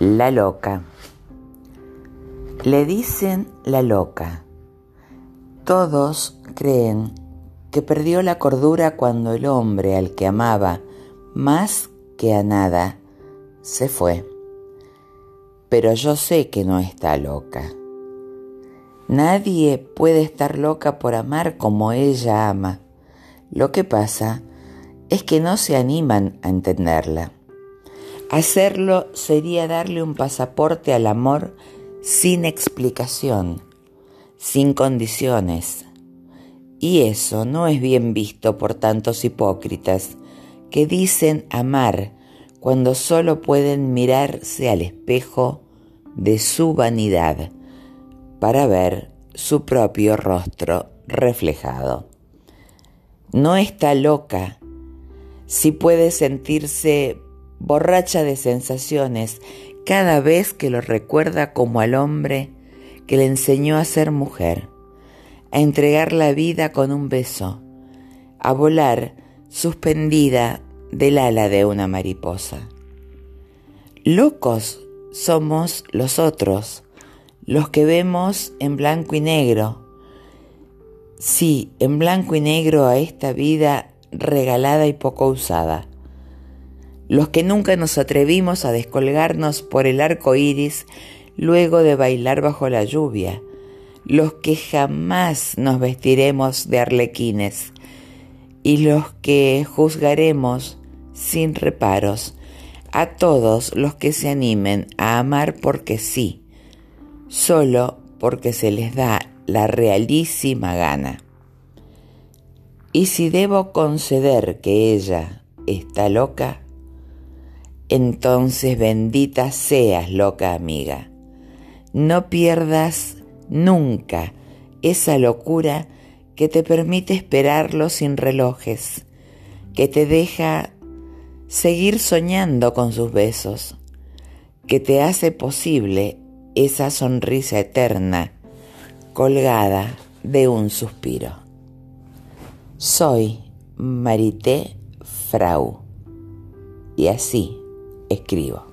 La loca. Le dicen la loca. Todos creen que perdió la cordura cuando el hombre al que amaba más que a nada se fue. Pero yo sé que no está loca. Nadie puede estar loca por amar como ella ama. Lo que pasa es que no se animan a entenderla. Hacerlo sería darle un pasaporte al amor sin explicación, sin condiciones. Y eso no es bien visto por tantos hipócritas que dicen amar cuando solo pueden mirarse al espejo de su vanidad para ver su propio rostro reflejado. No está loca si puede sentirse borracha de sensaciones cada vez que lo recuerda como al hombre que le enseñó a ser mujer, a entregar la vida con un beso, a volar suspendida del ala de una mariposa. Locos somos los otros, los que vemos en blanco y negro. Sí, en blanco y negro a esta vida regalada y poco usada los que nunca nos atrevimos a descolgarnos por el arco iris luego de bailar bajo la lluvia, los que jamás nos vestiremos de arlequines y los que juzgaremos sin reparos a todos los que se animen a amar porque sí, solo porque se les da la realísima gana. Y si debo conceder que ella está loca, entonces bendita seas, loca amiga. No pierdas nunca esa locura que te permite esperarlo sin relojes, que te deja seguir soñando con sus besos, que te hace posible esa sonrisa eterna colgada de un suspiro. Soy Marité Frau y así escribo.